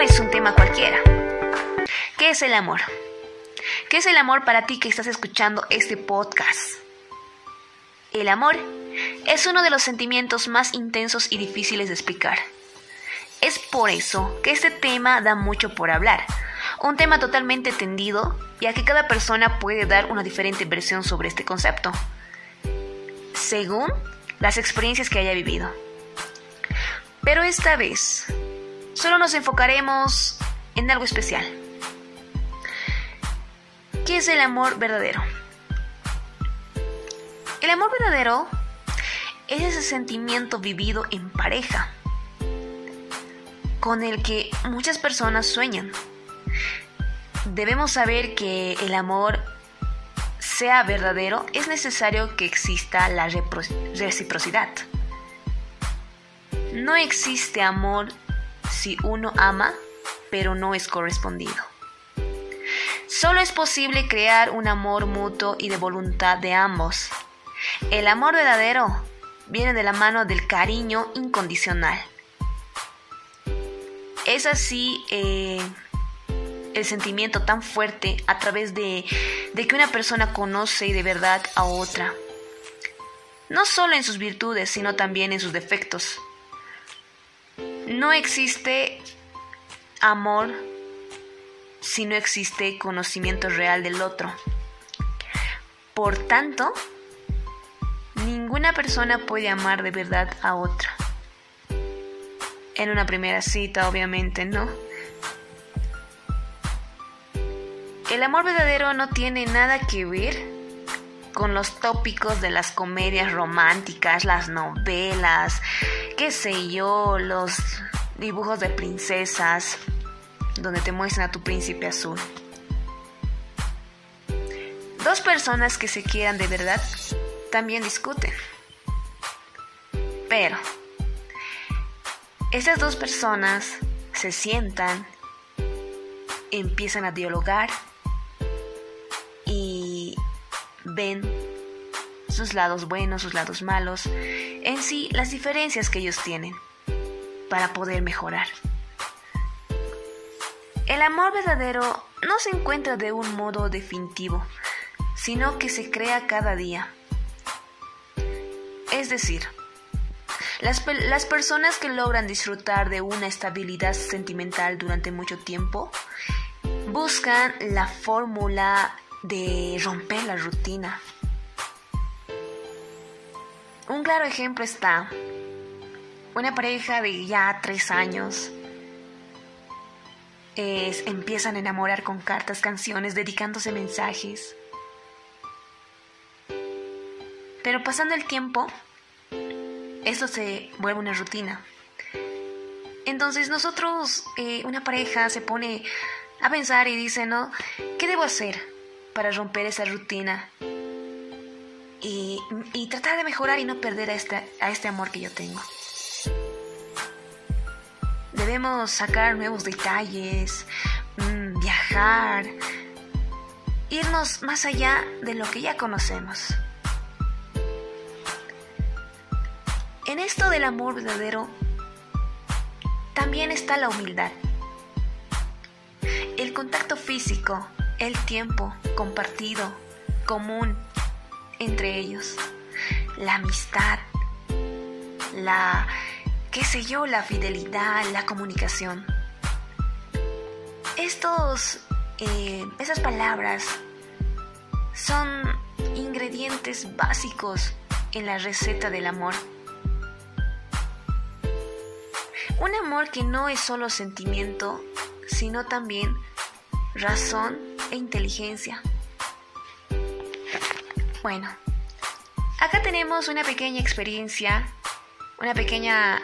es un tema cualquiera. ¿Qué es el amor? ¿Qué es el amor para ti que estás escuchando este podcast? El amor es uno de los sentimientos más intensos y difíciles de explicar. Es por eso que este tema da mucho por hablar. Un tema totalmente tendido, ya que cada persona puede dar una diferente versión sobre este concepto, según las experiencias que haya vivido. Pero esta vez, solo nos enfocaremos en algo especial. ¿Qué es el amor verdadero? El amor verdadero es ese sentimiento vivido en pareja, con el que muchas personas sueñan. Debemos saber que el amor sea verdadero, es necesario que exista la reciprocidad. No existe amor si uno ama, pero no es correspondido. Solo es posible crear un amor mutuo y de voluntad de ambos. El amor verdadero viene de la mano del cariño incondicional. Es así eh, el sentimiento tan fuerte a través de, de que una persona conoce de verdad a otra. No solo en sus virtudes, sino también en sus defectos. No existe amor si no existe conocimiento real del otro. Por tanto, ninguna persona puede amar de verdad a otra. En una primera cita, obviamente, ¿no? El amor verdadero no tiene nada que ver con los tópicos de las comedias románticas, las novelas, qué sé yo, los dibujos de princesas, donde te muestran a tu príncipe azul. Dos personas que se quieran de verdad también discuten. Pero esas dos personas se sientan, empiezan a dialogar ven sus lados buenos, sus lados malos, en sí las diferencias que ellos tienen para poder mejorar. El amor verdadero no se encuentra de un modo definitivo, sino que se crea cada día. Es decir, las, las, personas que logran disfrutar de una estabilidad sentimental durante mucho tiempo buscan la fórmula de romper la rutina. Un claro ejemplo está una pareja de ya tres años. empiezan a enamorar con cartas, canciones, dedicándose mensajes. Pero pasando el tiempo, esto se vuelve una rutina. Entonces nosotros, eh, una pareja se pone a pensar y dice, ¿no? ¿Qué debo hacer para romper esa rutina? Y, tratar de mejorar y no perder a este, a este amor que yo tengo. Debemos sacar nuevos detalles, mm, viajar, irnos más allá de lo que ya conocemos. En esto del amor verdadero también está la humildad. El contacto físico, el tiempo compartido, común entre ellos, la amistad, la, qué sé yo, la fidelidad, la comunicación. Estos, eh, esas palabras son ingredientes básicos en la receta del amor. Un amor que no es solo sentimiento, sino también razón e inteligencia. Bueno, acá tenemos una pequeña experiencia, una pequeña,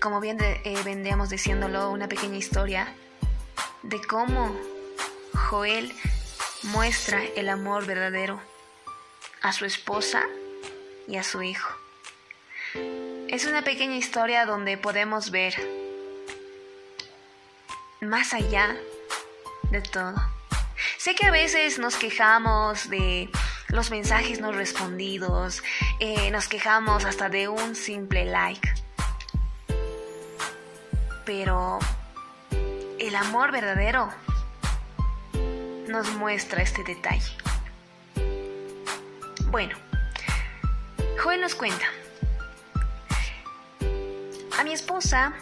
como bien eh, vendríamos diciéndolo, una pequeña historia de cómo Joel muestra el amor verdadero a su esposa y a su hijo. Es una pequeña historia donde podemos ver más allá de todo. Sé que a veces nos quejamos de los mensajes no respondidos, eh, nos quejamos hasta de un simple like. Pero el amor verdadero nos muestra este detalle. Bueno, Joel nos cuenta, a mi esposa,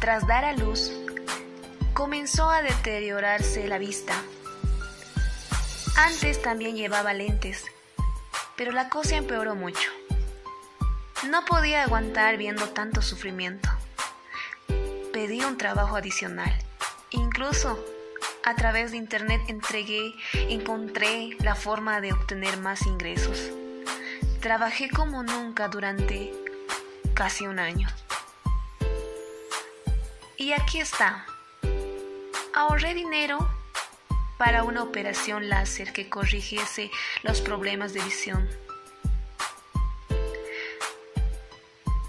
tras dar a luz, comenzó a deteriorarse la vista. Antes también llevaba lentes, pero la cosa empeoró mucho. No podía aguantar viendo tanto sufrimiento. Pedí un trabajo adicional. Incluso a través de internet entregué, encontré la forma de obtener más ingresos. Trabajé como nunca durante casi un año. Y aquí está. Ahorré dinero para una operación láser que corrigiese los problemas de visión.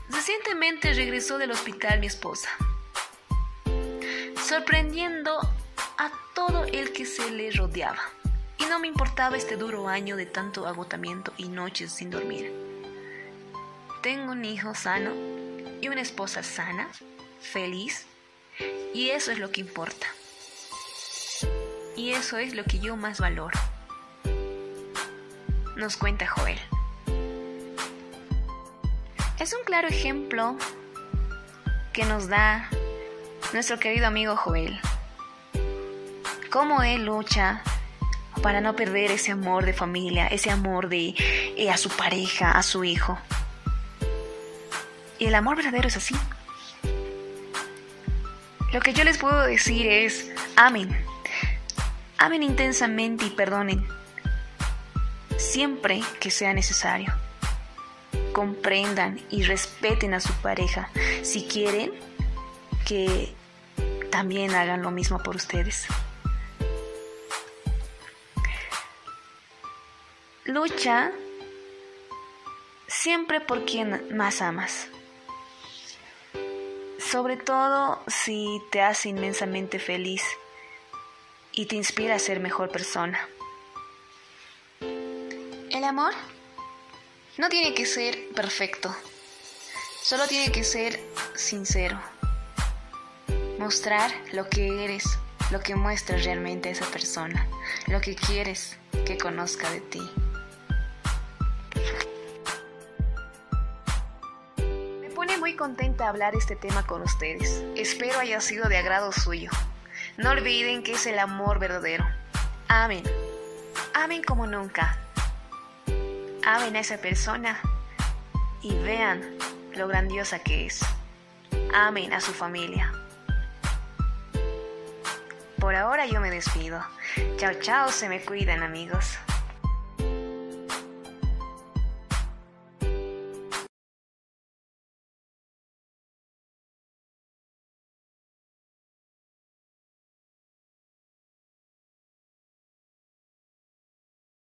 Recientemente regresó del hospital mi esposa, sorprendiendo a todo el que se le rodeaba. Y no me importaba este duro año de tanto agotamiento y noches sin dormir. Tengo un hijo sano y una esposa sana, feliz, y eso es lo que importa. Y eso es lo que yo más valoro. Nos cuenta Joel. Es un claro ejemplo que nos da nuestro querido amigo Joel. Cómo él lucha para no perder ese amor de familia, ese amor de eh, a su pareja, a su hijo. Y el amor verdadero es así. Lo que yo les puedo decir es, amén Amen intensamente y perdonen siempre que sea necesario. Comprendan y respeten a su pareja si quieren que también hagan lo mismo por ustedes. Lucha siempre por quien más amas. Sobre todo si te hace inmensamente feliz y te inspira a ser mejor persona. El amor no tiene que ser perfecto, solo tiene que ser sincero. Mostrar lo que eres, lo que muestras realmente a esa persona, lo que quieres que conozca de ti. Me pone muy contenta hablar este tema con ustedes. Espero haya sido de agrado suyo. No olviden que es el amor verdadero. Amen. Amen como nunca. Amen a esa persona y vean lo grandiosa que es. Amen a su familia. Por ahora yo me despido. Chao, chao, se me cuidan amigos.